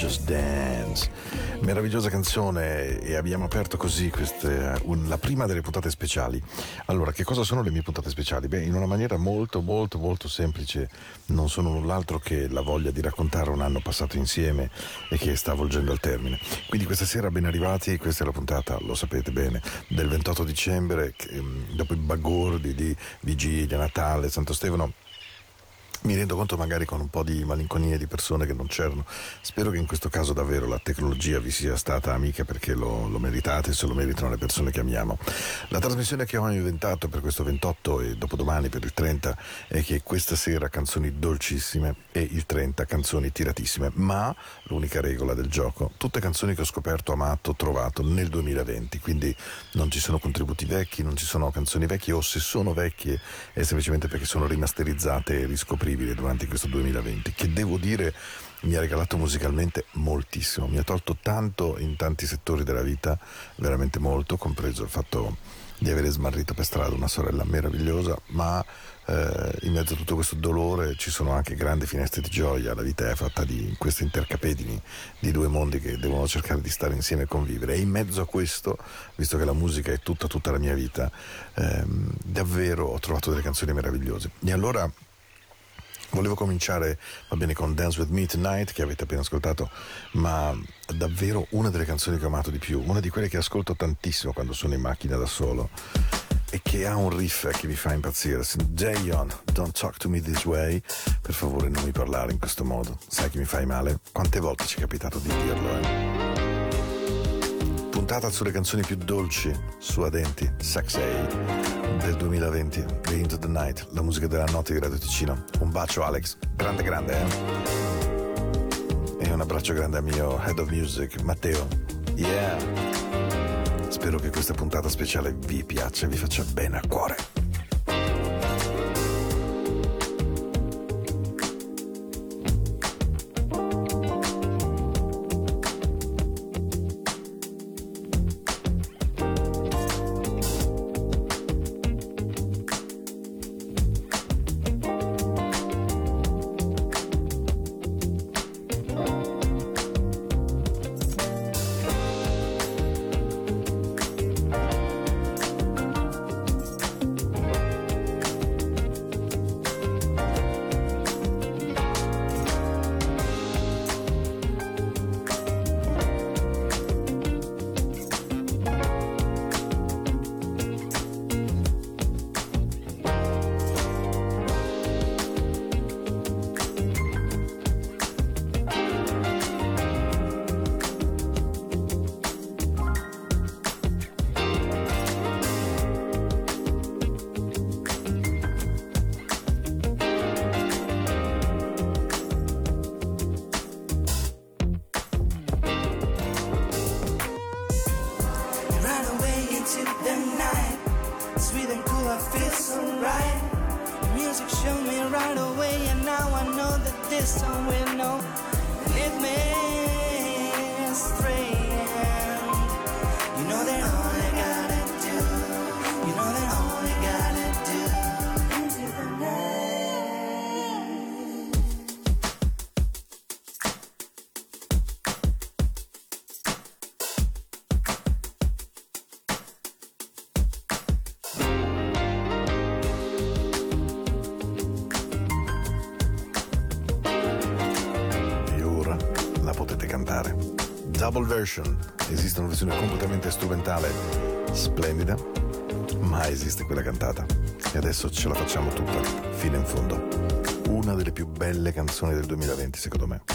Just Dance. Meravigliosa canzone e abbiamo aperto così queste, un, la prima delle puntate speciali. Allora, che cosa sono le mie puntate speciali? Beh, in una maniera molto molto molto semplice, non sono null'altro che la voglia di raccontare un anno passato insieme e che sta volgendo al termine. Quindi questa sera ben arrivati, questa è la puntata, lo sapete bene, del 28 dicembre, che, ehm, dopo i bagordi di Vigilia, Natale, Santo Stefano mi rendo conto magari con un po' di malinconia di persone che non c'erano. Spero che in questo caso davvero la tecnologia vi sia stata amica perché lo, lo meritate, se lo meritano le persone che amiamo. La trasmissione che ho inventato per questo 28 e dopodomani per il 30 è che questa sera canzoni dolcissime e il 30 canzoni tiratissime, ma l'unica regola del gioco, tutte canzoni che ho scoperto, amato, trovato nel 2020, quindi non ci sono contributi vecchi, non ci sono canzoni vecchie o se sono vecchie è semplicemente perché sono rimasterizzate e riscoprite incredibile durante questo 2020 che devo dire mi ha regalato musicalmente moltissimo, mi ha tolto tanto in tanti settori della vita, veramente molto, compreso il fatto di avere smarrito per strada una sorella meravigliosa, ma eh, in mezzo a tutto questo dolore ci sono anche grandi finestre di gioia, la vita è fatta di questi intercapedini di due mondi che devono cercare di stare insieme e convivere. E in mezzo a questo, visto che la musica è tutta tutta la mia vita, ehm, davvero ho trovato delle canzoni meravigliose. E allora Volevo cominciare, va bene, con Dance With Me Tonight, che avete appena ascoltato, ma davvero una delle canzoni che ho amato di più, una di quelle che ascolto tantissimo quando sono in macchina da solo e che ha un riff che mi fa impazzire. Jayon, don't talk to me this way. Per favore non mi parlare in questo modo. Sai che mi fai male? Quante volte ci è capitato di dirlo, eh? puntata sulle canzoni più dolci, suadenti, sexy del 2020, The Into the Night, la musica della notte di Radio Ticino. Un bacio Alex, grande grande, eh? E un abbraccio grande al mio Head of Music, Matteo. Yeah! Spero che questa puntata speciale vi piaccia e vi faccia bene a cuore. Double version. Esiste una versione completamente strumentale, splendida, ma esiste quella cantata. E adesso ce la facciamo tutta, fino in fondo. Una delle più belle canzoni del 2020, secondo me.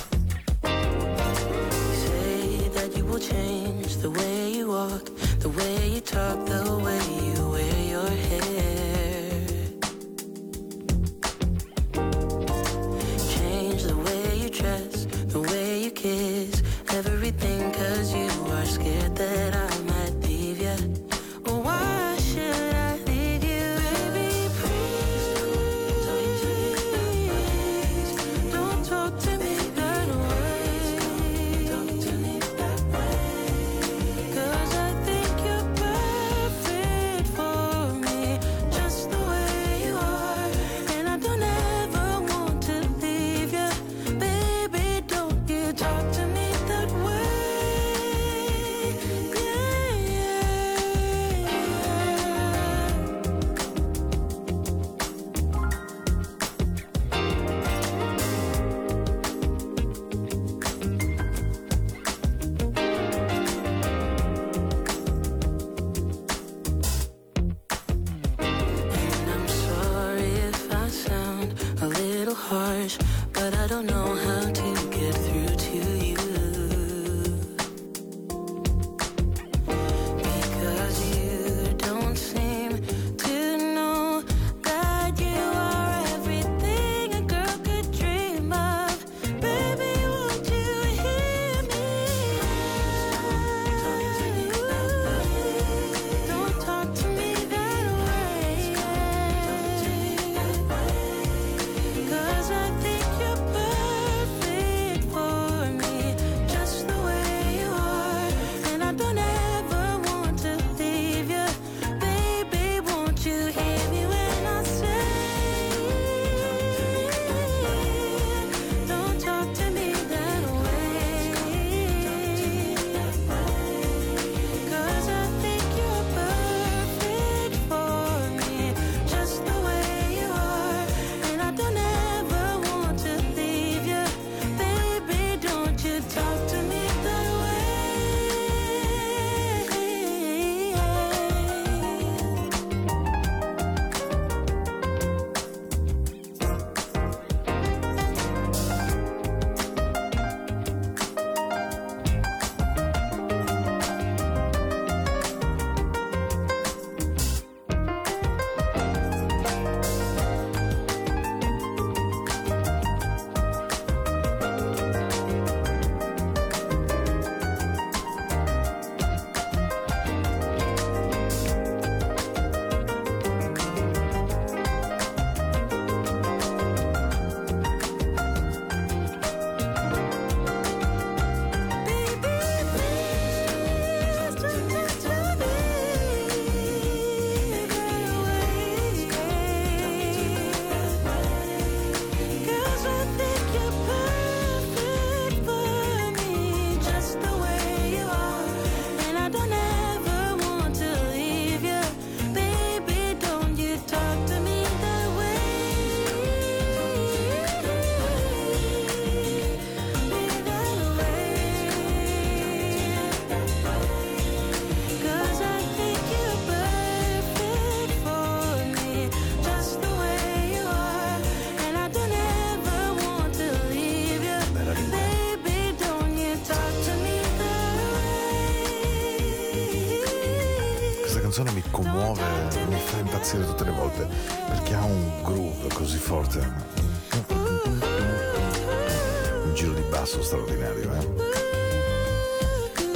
Commuove, mi fa impazzire tutte le volte perché ha un groove così forte. Un giro di basso straordinario, eh?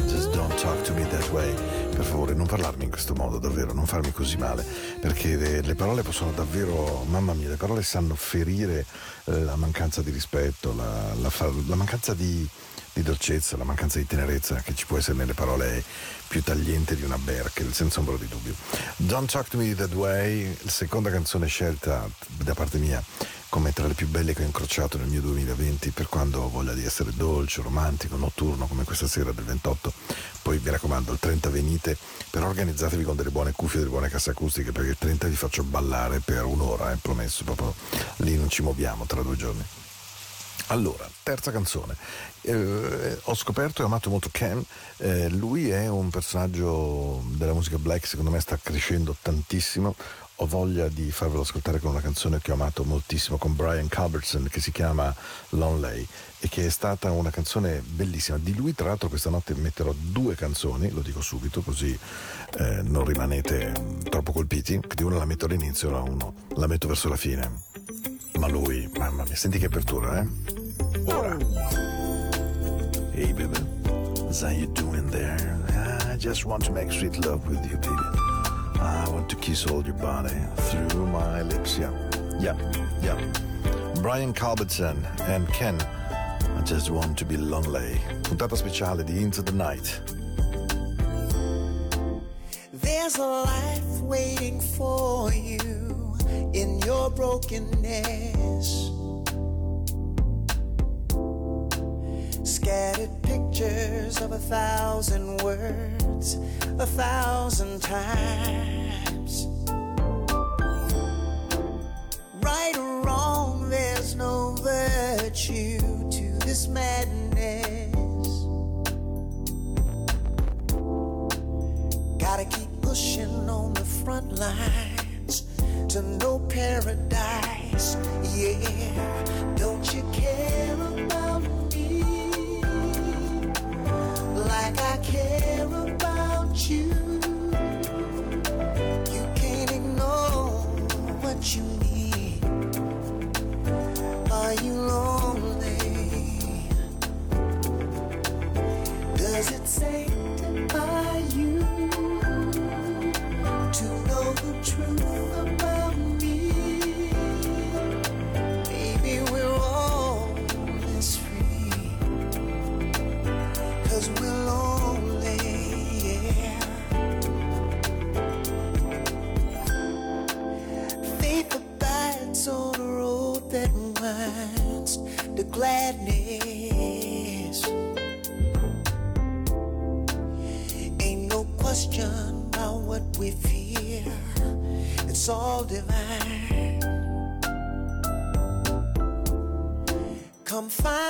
Just don't talk to me that way. Per favore, non parlarmi in questo modo, davvero, non farmi così male, perché le, le parole possono davvero, mamma mia, le parole sanno ferire eh, la mancanza di rispetto, la, la, la mancanza di, di dolcezza, la mancanza di tenerezza che ci può essere nelle parole più tagliente di una Berkel, senza ombra di dubbio. Don't Talk to Me That Way, seconda canzone scelta da parte mia come tra le più belle che ho incrociato nel mio 2020 per quando ho voglia di essere dolce, romantico, notturno come questa sera del 28. Poi vi raccomando, il 30 venite, però organizzatevi con delle buone cuffie, delle buone casse acustiche perché il 30 vi faccio ballare per un'ora, è eh, promesso, proprio lì non ci muoviamo tra due giorni. Allora, terza canzone. Eh, ho scoperto e amato molto Ken. Eh, lui è un personaggio della musica black, secondo me sta crescendo tantissimo. Ho voglia di farvelo ascoltare con una canzone che ho amato moltissimo con Brian Culbertson che si chiama Lonely e che è stata una canzone bellissima. Di lui, tra l'altro, questa notte metterò due canzoni, lo dico subito, così eh, non rimanete troppo colpiti. Di una la metto all'inizio, la uno la metto verso la fine. Ma lui, mamma mia, senti che apertura, eh? Ora. Hey, baby. How you doing there? I just want to make sweet love with you, baby. I want to kiss all your body through my lips, yeah. Yeah, yeah. Brian Culbertson and Ken. I just want to be lonely. Puntata speciale di Into the Night. There's a life waiting for you in your brokenness. scattered pictures of a thousand words, a thousand times. Right or wrong, there's no virtue to this madness. Gotta keep pushing on the front lines to no paradise. Yeah, don't you care about me like I care about Come find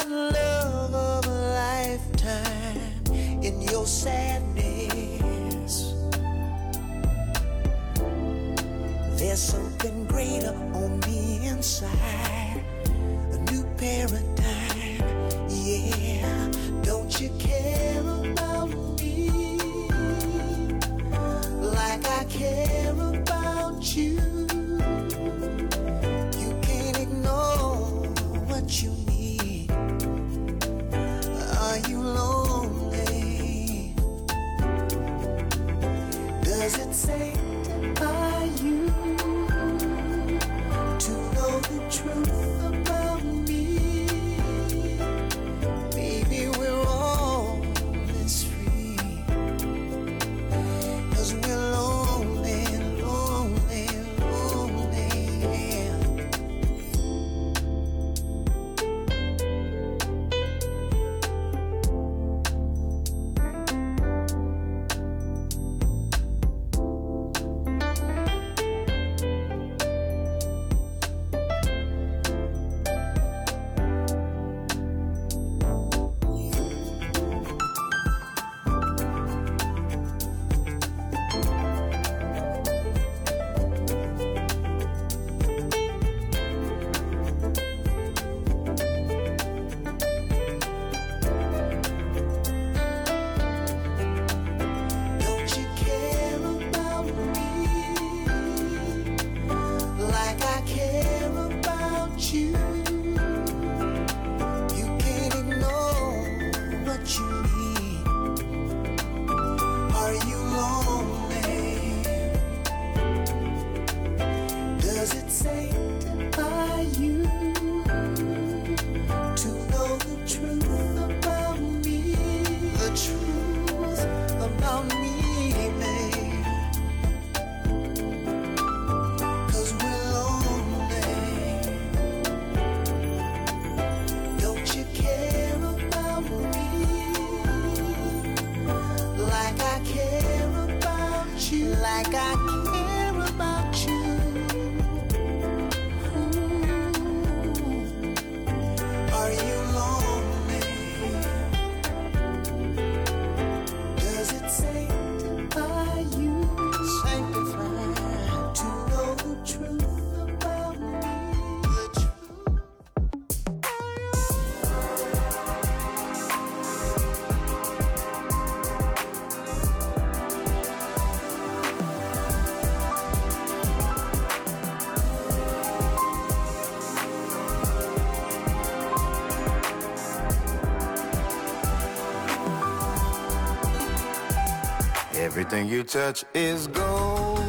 you touch is gold.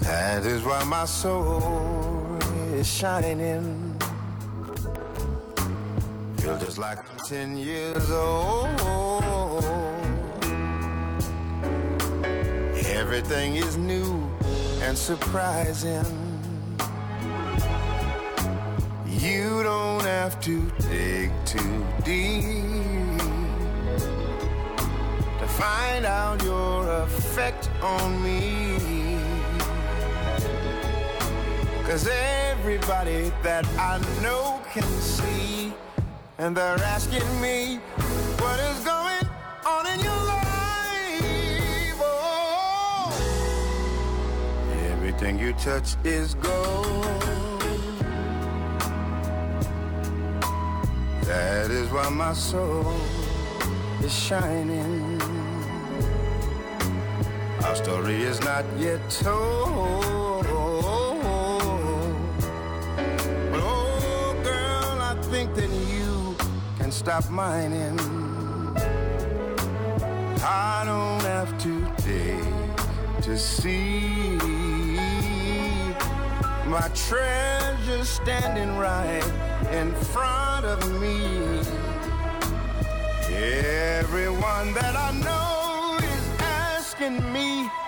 That is why my soul is shining. Feel just like I'm ten years old. Everything is new and surprising. You don't have to dig too deep find out your effect on me. Cause everybody that I know can see, and they're asking me what is going on in your life. Oh, everything you touch is gold. That is why my soul is shining. Our story is not yet told. But oh, girl, I think that you can stop mining. I don't have to dig to see my treasure standing right in front of me. Everyone that I know asking me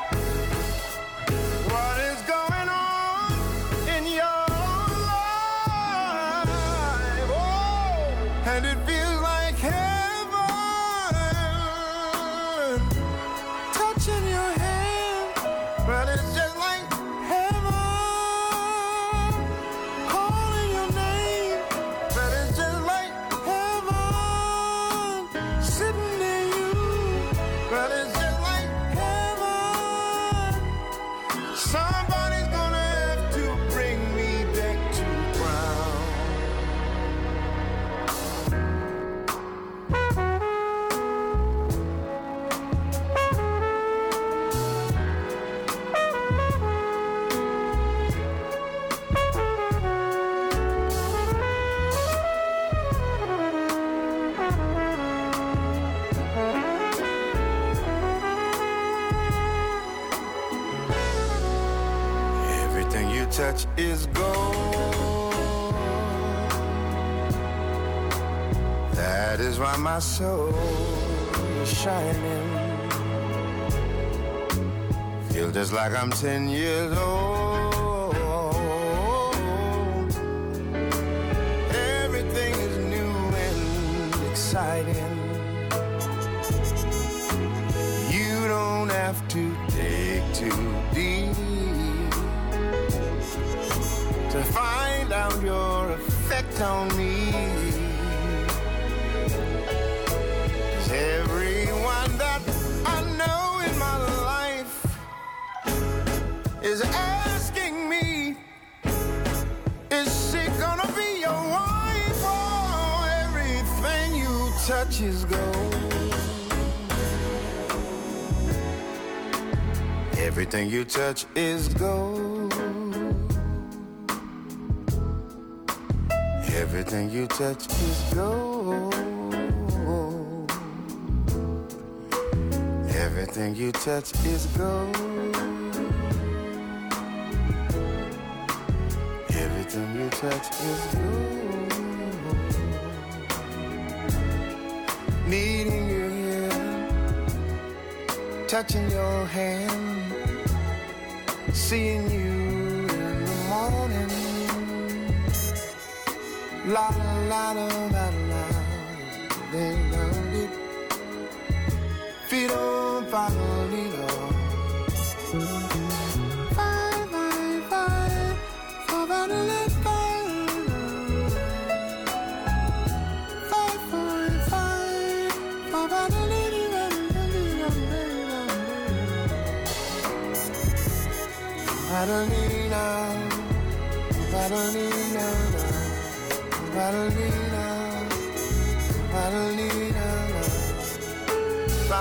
my soul is shining. Feel just like I'm ten years old. Everything is new and exciting. Everything you touch is gold. Everything you touch is gold. Everything you touch is gold. Everything you touch is gold. Needing you here, touching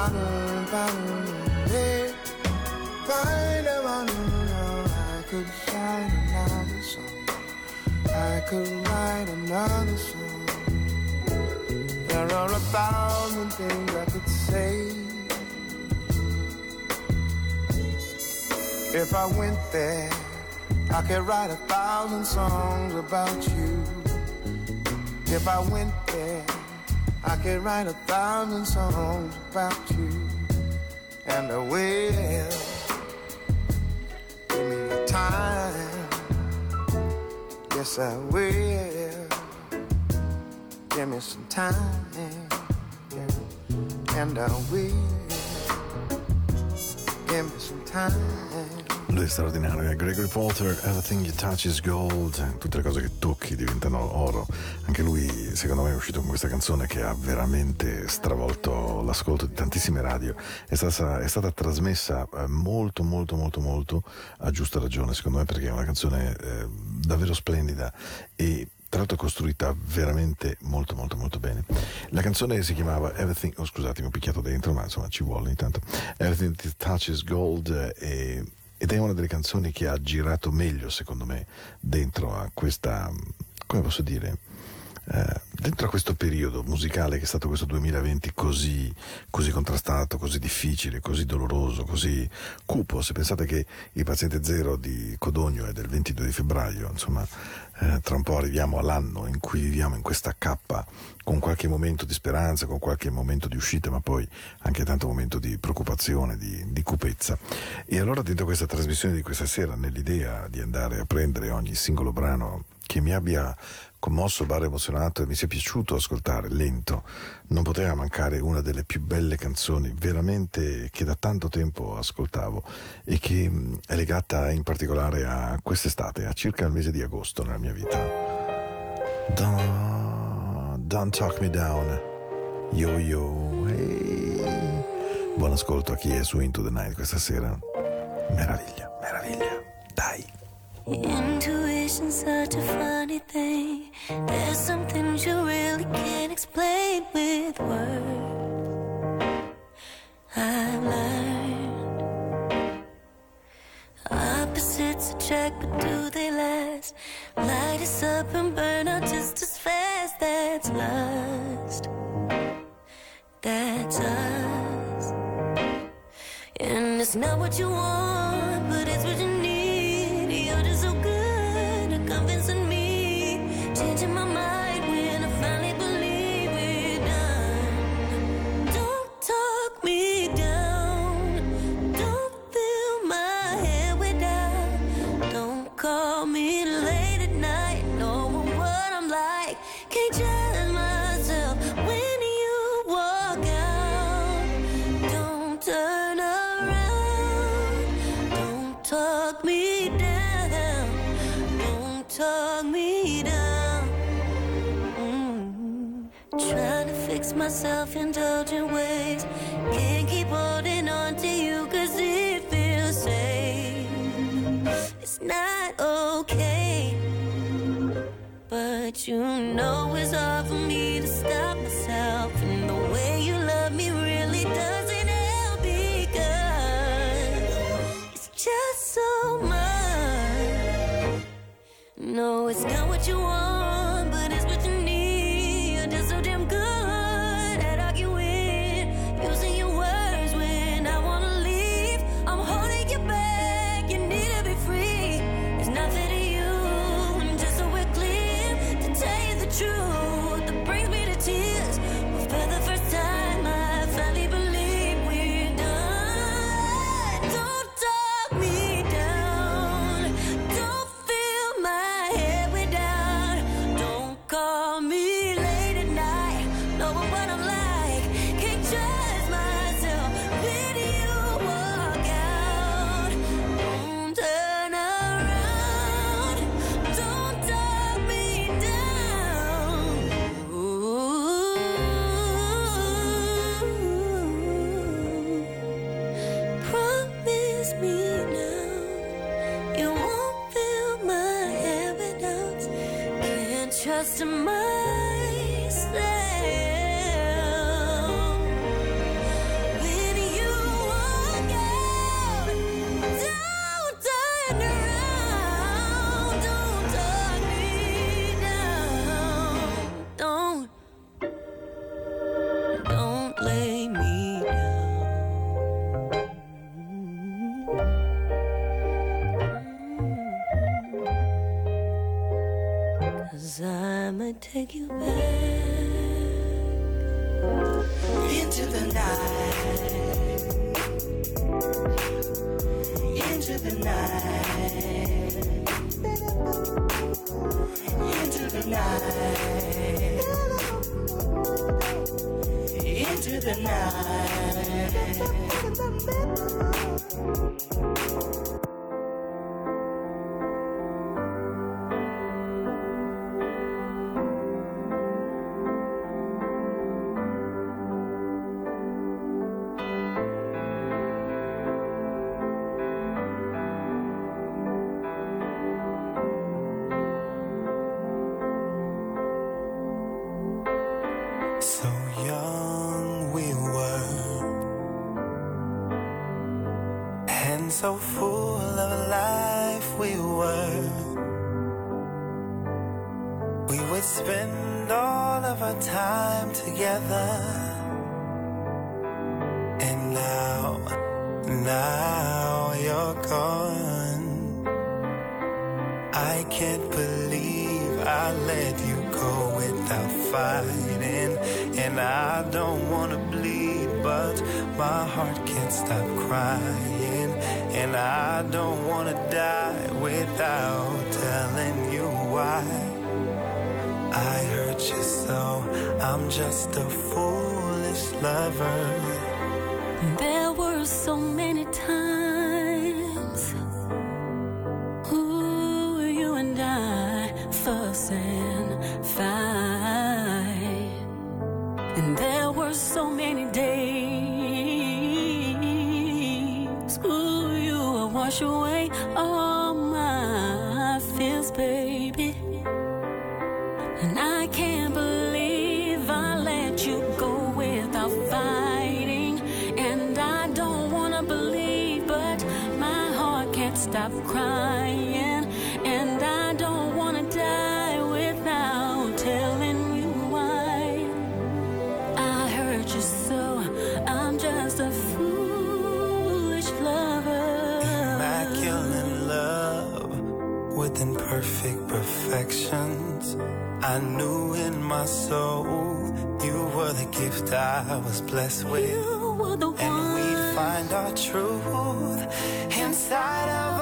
I could write another song. I could write another song. There There are a thousand things I could say. If I went there, I could write a thousand songs about you. If I went there, I could write a thousand songs about you. And I will. Give me the time. Yes, I will. Give me some time. And I will. Give me some time. Lui è straordinario, è Gregory Porter, Everything You Touch is Gold, tutte le cose che tocchi diventano oro. Anche lui, secondo me, è uscito con questa canzone che ha veramente stravolto l'ascolto di tantissime radio. È stata, è stata trasmessa eh, molto, molto, molto, molto a giusta ragione, secondo me, perché è una canzone eh, davvero splendida e tra l'altro costruita veramente molto molto molto bene. La canzone si chiamava Everything, oh scusatemi ho picchiato dentro ma insomma ci vuole intanto, Everything That Touches Gold e ed è una delle canzoni che ha girato meglio, secondo me, dentro a questa, come posso dire, eh, dentro a questo periodo musicale che è stato questo 2020 così, così, contrastato, così difficile, così doloroso, così cupo, se pensate che il paziente zero di Codogno è del 22 di febbraio, insomma, eh, tra un po' arriviamo all'anno in cui viviamo in questa cappa con qualche momento di speranza, con qualche momento di uscita, ma poi anche tanto momento di preoccupazione, di, di cupezza. E allora dentro questa trasmissione di questa sera, nell'idea di andare a prendere ogni singolo brano che mi abbia commosso, barra emozionato e mi sia piaciuto ascoltare, lento, non poteva mancare una delle più belle canzoni veramente che da tanto tempo ascoltavo e che è legata in particolare a quest'estate, a circa il mese di agosto nella mia vita. Don't, don't talk me down, yo yo, hey. Buon ascolto a chi è su Into the Night questa sera. Meraviglia, meraviglia, dai. Intuition's such a funny thing. There's some things you really can't explain with words. I've learned opposites attract, but do they last? Light us up and burn out just as fast. That's lust. That's us. And it's not what you want, but it's what you changing my myself indulgent ways. Can't keep holding on to you cause it feels safe. It's not okay. But you know it's hard for take you back into the night, into the night, into the night, into the night. Can't believe I knew in my soul you were the gift I was blessed with. You were the And we'd find our truth inside of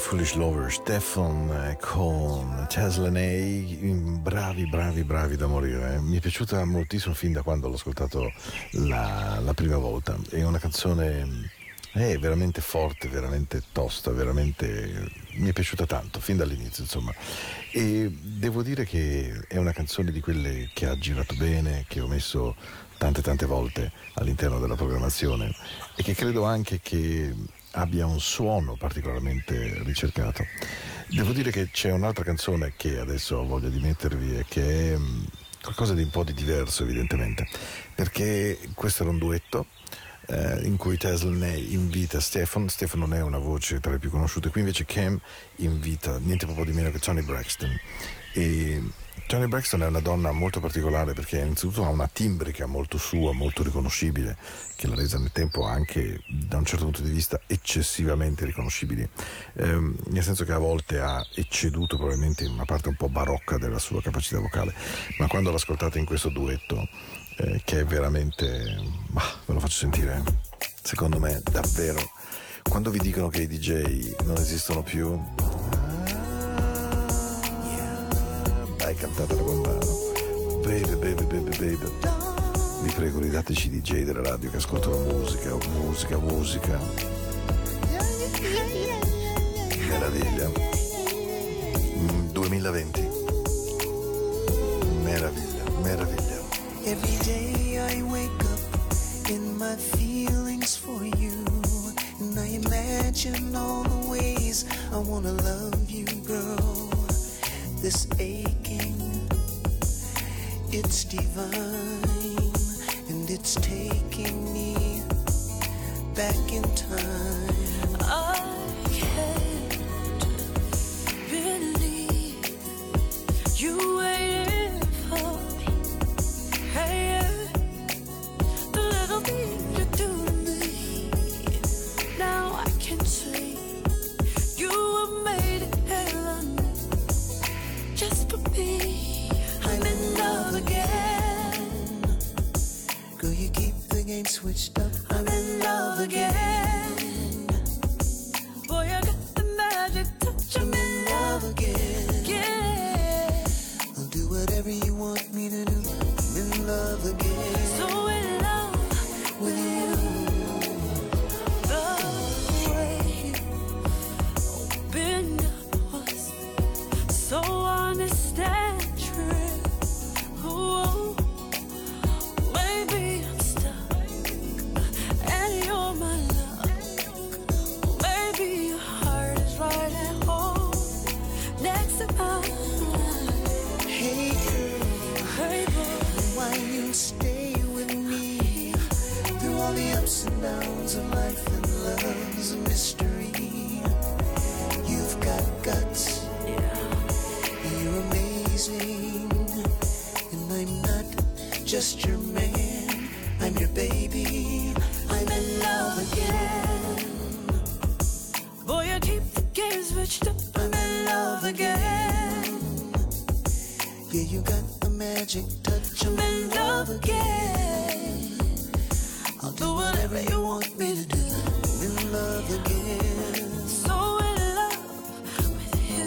Foolish Lover, Stefan eh, con Tesla Ney, bravi, bravi, bravi da morire. eh. Mi è piaciuta moltissimo fin da quando l'ho ascoltato la, la prima volta. È una canzone eh, veramente forte, veramente tosta, veramente... mi è piaciuta tanto, fin dall'inizio insomma. E devo dire che è una canzone di quelle che ha girato bene, che ho messo tante tante volte all'interno della programmazione e che credo anche che abbia un suono particolarmente ricercato. Devo dire che c'è un'altra canzone che adesso ho voglia di mettervi e che è mm, qualcosa di un po' di diverso evidentemente, perché questo era un duetto eh, in cui Tesla invita Stefan, Stefan non è una voce tra le più conosciute, qui invece Cam invita niente proprio di meno che Tony Braxton. E Tony Braxton è una donna molto particolare perché innanzitutto ha una timbrica molto sua, molto riconoscibile, che l'ha resa nel tempo anche da un certo punto di vista eccessivamente riconoscibile, ehm, nel senso che a volte ha ecceduto probabilmente in una parte un po' barocca della sua capacità vocale, ma quando l'ascoltate in questo duetto, eh, che è veramente, bah, ve lo faccio sentire, secondo me davvero, quando vi dicono che i DJ non esistono più, dai cantatelo con mano, baby, baby, baby, baby. Vi prego, ridateci i DJ della radio che ascoltano musica, musica, musica. Meraviglia. Mm, 2020. Meraviglia, meraviglia. Every day I wake up in my feelings for you. And I imagine all the ways I wanna love you, girl. This aching, it's divine. And it's taking me back in time. I'm your baby. I'm in love again. Boy, I keep the game switched up. I'm in love again. Yeah, you got the magic touch. I'm in love again. I'll do whatever you want me to do. I'm in love again. So in love with you.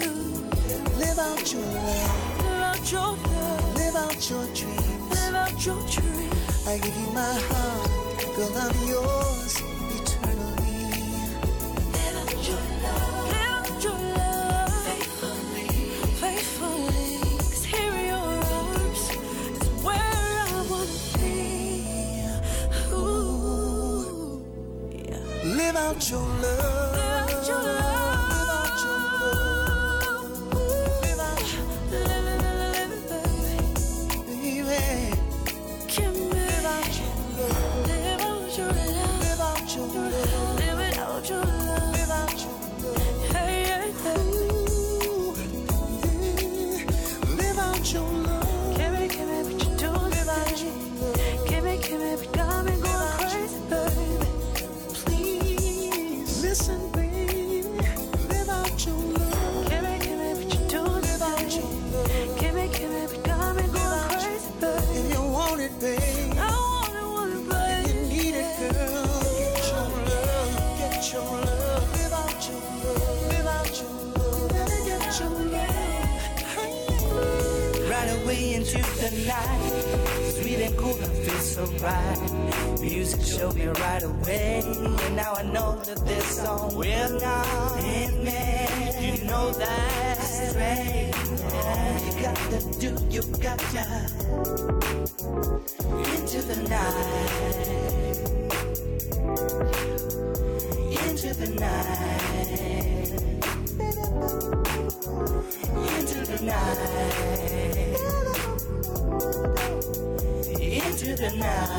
Live out your life. Live out your love. Live out your dreams. Live out your dream. I give you my heart. Girl, I'm yours eternally. Live out your love. Live out your love. Faithfully. Faithfully. 'Cause here in your arms is where I wanna be. Ooh. Yeah. Live out your love. Live out your love. Into the night. Sweet and cool, I feel so right. Music showed me right away. And now I know that this song will not me. You know that's right. You got to do, you got to into the night. Into the night. Into the night. The night.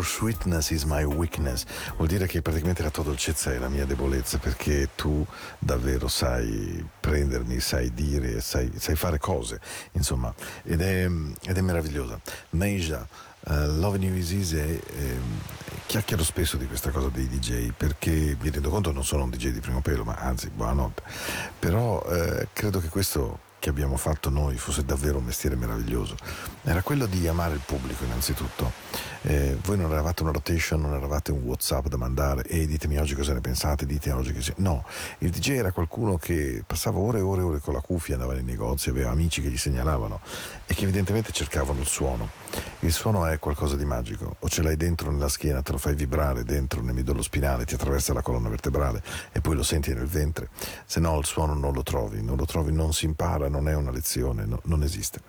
Your sweetness is my weakness. Vuol dire che praticamente la tua dolcezza è la mia debolezza perché tu davvero sai prendermi, sai dire, sai, sai fare cose, insomma, ed è, ed è meravigliosa. Meja, uh, Loving You Is Easy, ehm, chiacchiero spesso di questa cosa dei DJ perché mi rendo conto non sono un DJ di primo pelo, ma anzi, buonanotte. Però eh, credo che questo che abbiamo fatto noi fosse davvero un mestiere meraviglioso. Era quello di amare il pubblico innanzitutto. Eh, voi non eravate una rotation non eravate un whatsapp da mandare e ditemi oggi cosa ne pensate ditemi oggi che no il DJ era qualcuno che passava ore e ore e ore con la cuffia andava nei negozi aveva amici che gli segnalavano e che evidentemente cercavano il suono il suono è qualcosa di magico. O ce l'hai dentro nella schiena te lo fai vibrare dentro nel midollo spinale ti attraversa la colonna vertebrale e poi lo senti nel ventre. Se no il suono non lo trovi non lo trovi non si impara non è una lezione no- non esiste.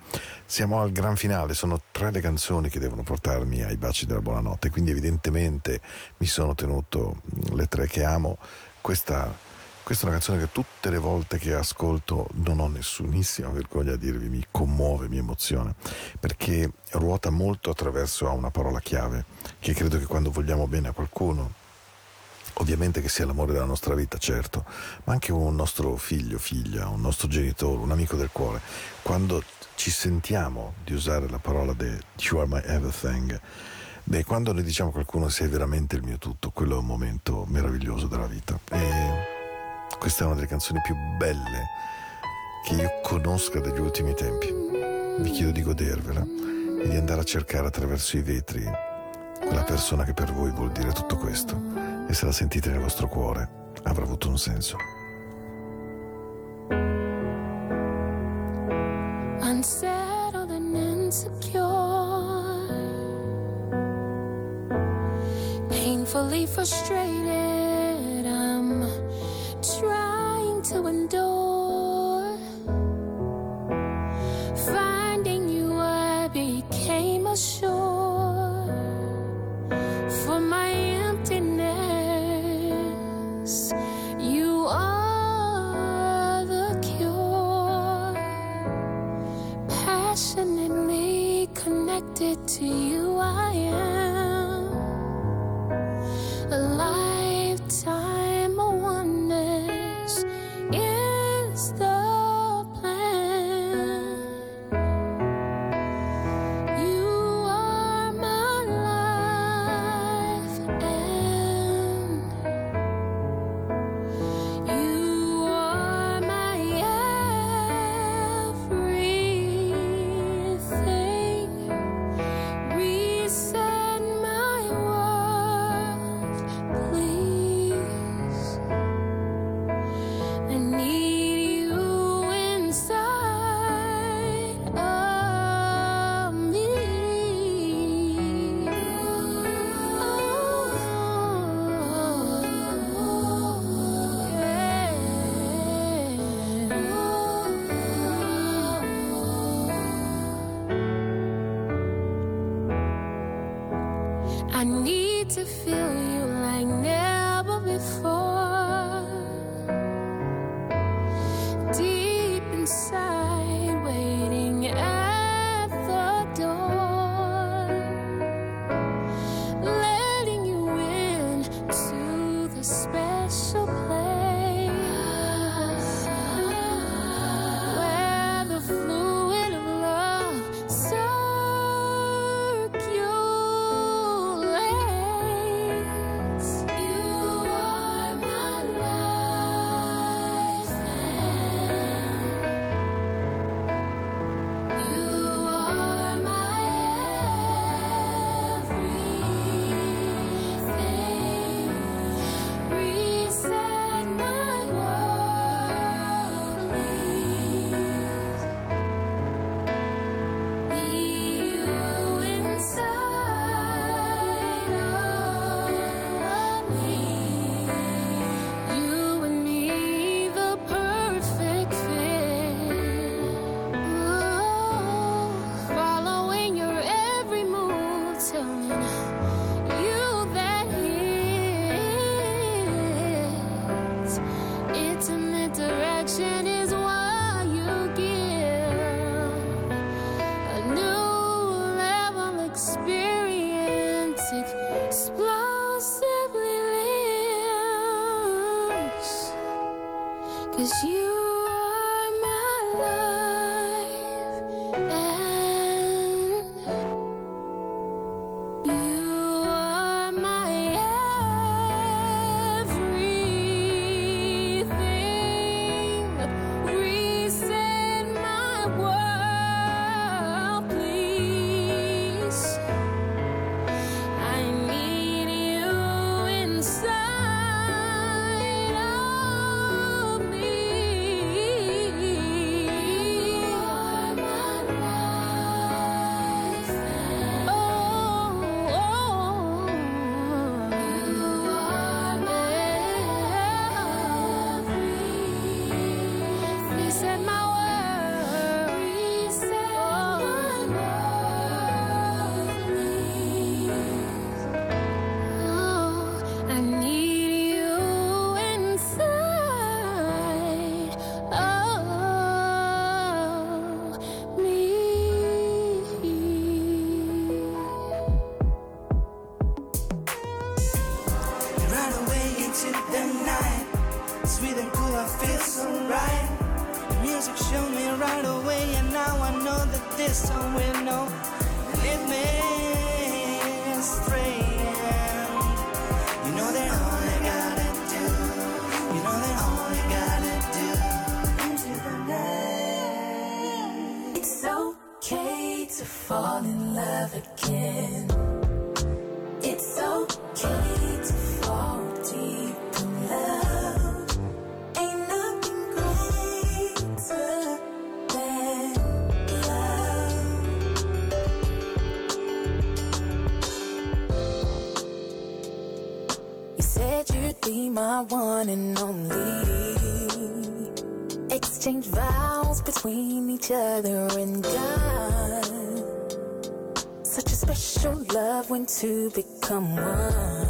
Siamo al gran finale sono tre le canzoni che devono portarmi ai baci della buonanotte quindi evidentemente mi sono tenuto mm, le tre che amo. Questa Questa è una canzone che tutte le volte che ascolto non ho nessunissima vergogna a dirvi, mi commuove, mi emoziona, perché ruota molto attraverso a una parola chiave, che credo che quando vogliamo bene a qualcuno, ovviamente che sia l'amore della nostra vita, certo, ma anche un nostro figlio, figlia, un nostro genitore, un amico del cuore, quando ci sentiamo di usare la parola de You are my everything, beh, quando noi diciamo a qualcuno sei veramente il mio tutto, quello è un momento meraviglioso della vita. E questa è una delle canzoni più belle che io conosca degli ultimi tempi. Vi chiedo di godervela e di andare a cercare attraverso i vetri la persona che per voi vuol dire tutto questo. E se la sentite nel vostro cuore, avrà avuto un senso. unsettled and insecure, painfully frustrated. Cause you my one and only. Exchange vows between each other and God. Such a special love when two become one.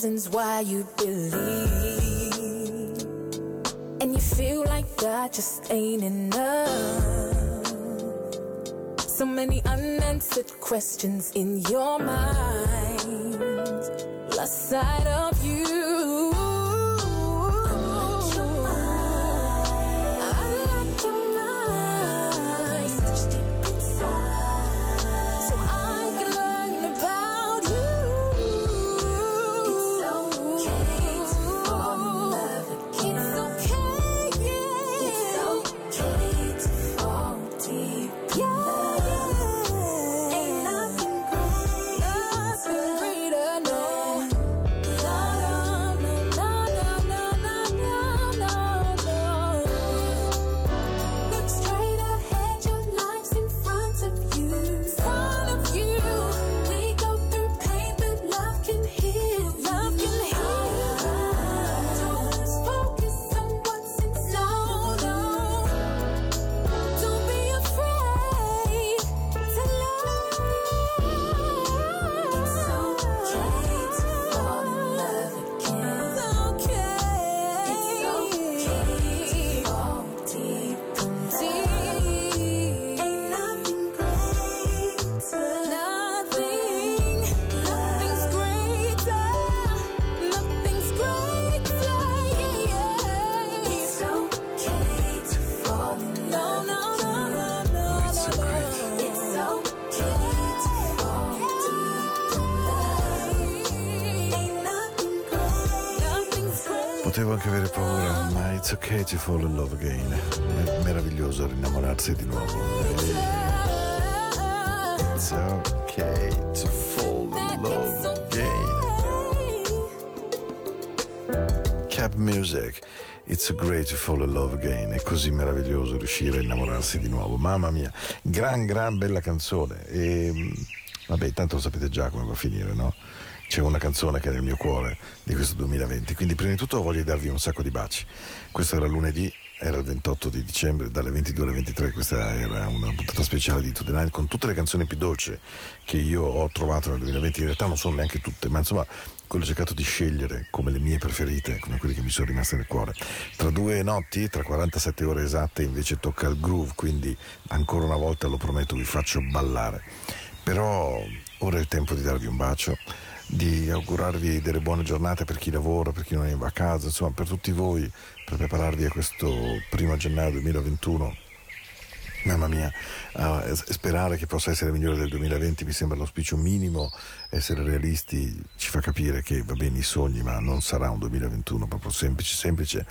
Reasons why you believe. And you feel like God just ain't enough. So many unanswered questions in your mind. Lost sight of you. To fall in love again. È meraviglioso rinnamorarsi di nuovo. It's okay to fall in love again. Cap Music. It's great to fall in love again. È così meraviglioso riuscire a innamorarsi di nuovo. Mamma mia, gran, gran bella canzone. E, mh, vabbè, tanto lo sapete già come va a finire, no? C'è una canzone che è nel mio cuore di questo 2020. Quindi, prima di tutto, voglio darvi un sacco di baci. Questo era lunedì, era il 28 di dicembre, dalle 22 alle 23. Questa era una puntata speciale di To The Night con tutte le canzoni più dolci che io ho trovato nel 2020. In realtà non sono neanche tutte, ma insomma, quello ho cercato di scegliere come le mie preferite, come quelle che mi sono rimaste nel cuore. Tra due notti, tra 47 ore esatte, invece tocca il groove, quindi ancora una volta lo prometto, vi faccio ballare. Però ora è il tempo di darvi un bacio, di augurarvi delle buone giornate per chi lavora, per chi non è in vacanza, insomma per tutti voi, per prepararvi a questo primo gennaio 2021 Mamma mia, e sperare che possa essere migliore del 2020 mi sembra l'auspicio minimo, essere realisti ci fa capire che va bene i sogni, ma non sarà un 2021 proprio semplice, semplice.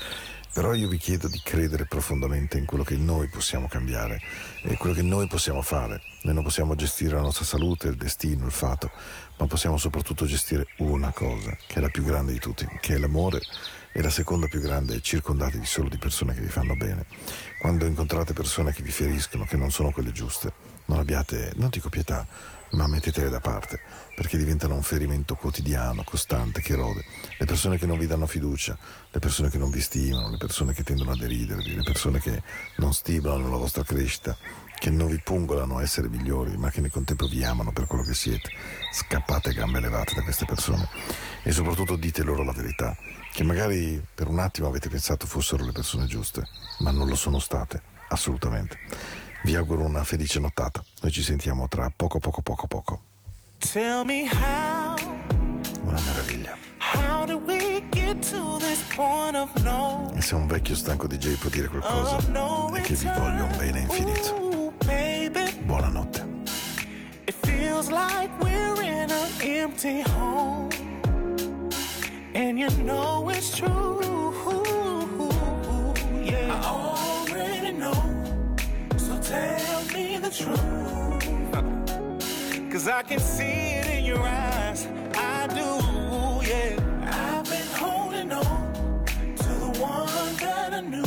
Però io vi chiedo di credere profondamente in quello che noi possiamo cambiare e quello che noi possiamo fare. Noi non possiamo gestire la nostra salute, il destino, il fato, ma possiamo soprattutto gestire una cosa, che è la più grande di tutti, che è l'amore e la seconda più grande è circondatevi solo di persone che vi fanno bene. Quando incontrate persone che vi feriscono, che non sono quelle giuste, non abbiate, non dico pietà, ma mettetele da parte, perché diventano un ferimento quotidiano, costante, che rode. Le persone che non vi danno fiducia, le persone che non vi stimano, le persone che tendono a deridervi, le persone che non stimolano la vostra crescita, che non vi pungolano a essere migliori, ma che nel contempo vi amano per quello che siete. Scappate gambe levate da queste persone e soprattutto dite loro la verità, che magari per un attimo avete pensato fossero le persone giuste, ma non lo sono state, assolutamente. Vi auguro una felice nottata. Noi ci sentiamo tra poco, poco, poco, poco. Tell me how, Una meraviglia. how did we get to this point of no, E se un vecchio stanco DJ può dire qualcosa, of no è che vi voglio un bene infinito. Ooh, Buonanotte. it feels like we're in an empty home, and you know it's true. Already know. So tell me the truth. Cause I can see it in your eyes. I do, yeah. I've been holding on to the one that I knew.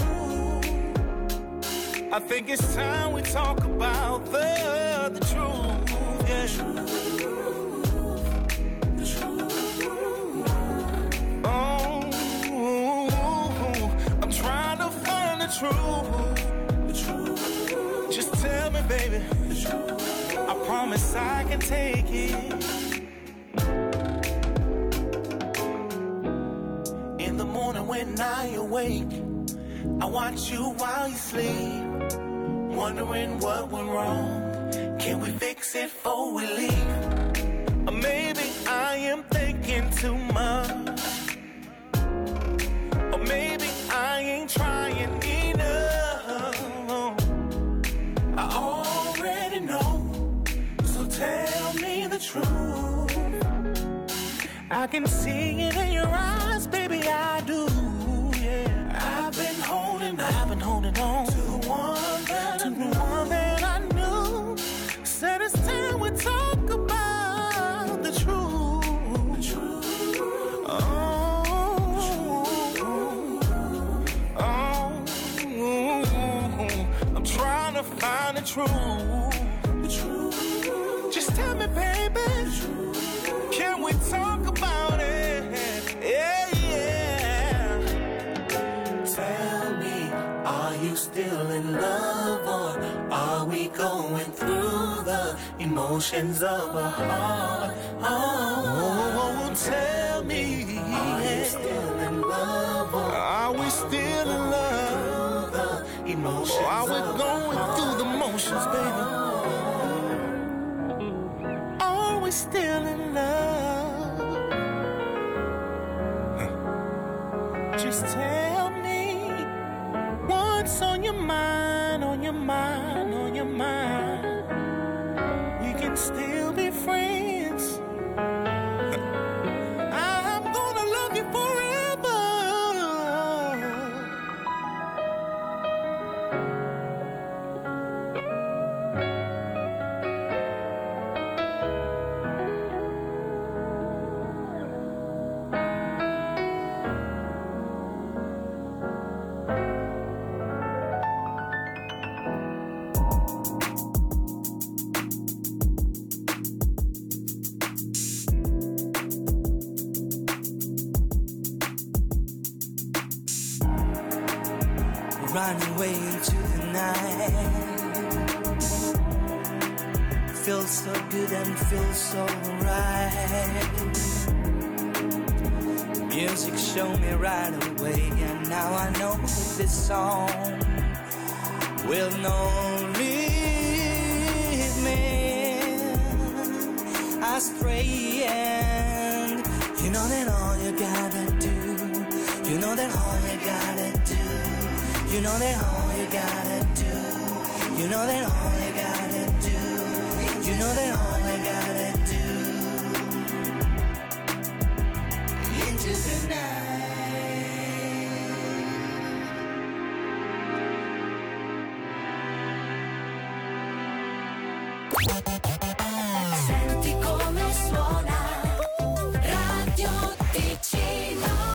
I think it's time we talk about the, the truth. Yeah. Oh, truth. Just tell me, baby. I promise I can take it. In the morning when I awake, I watch you while you sleep. Wondering what went wrong. Can we fix it before we leave? Or maybe I am thinking too much. I can see it in your eyes, baby. I do. Yeah. I've been holding, I've been holding on to the one that to the one that I knew. Said it's time we talk about the truth. The truth. Oh. Oh. I'm trying to find the truth. Emotions of a heart? Oh, tell me, are you still in love or are we still in love? The emotions or are we going through the motions, baby? Are we still in love? Just tell me what's on your mind, on your mind, on your mind.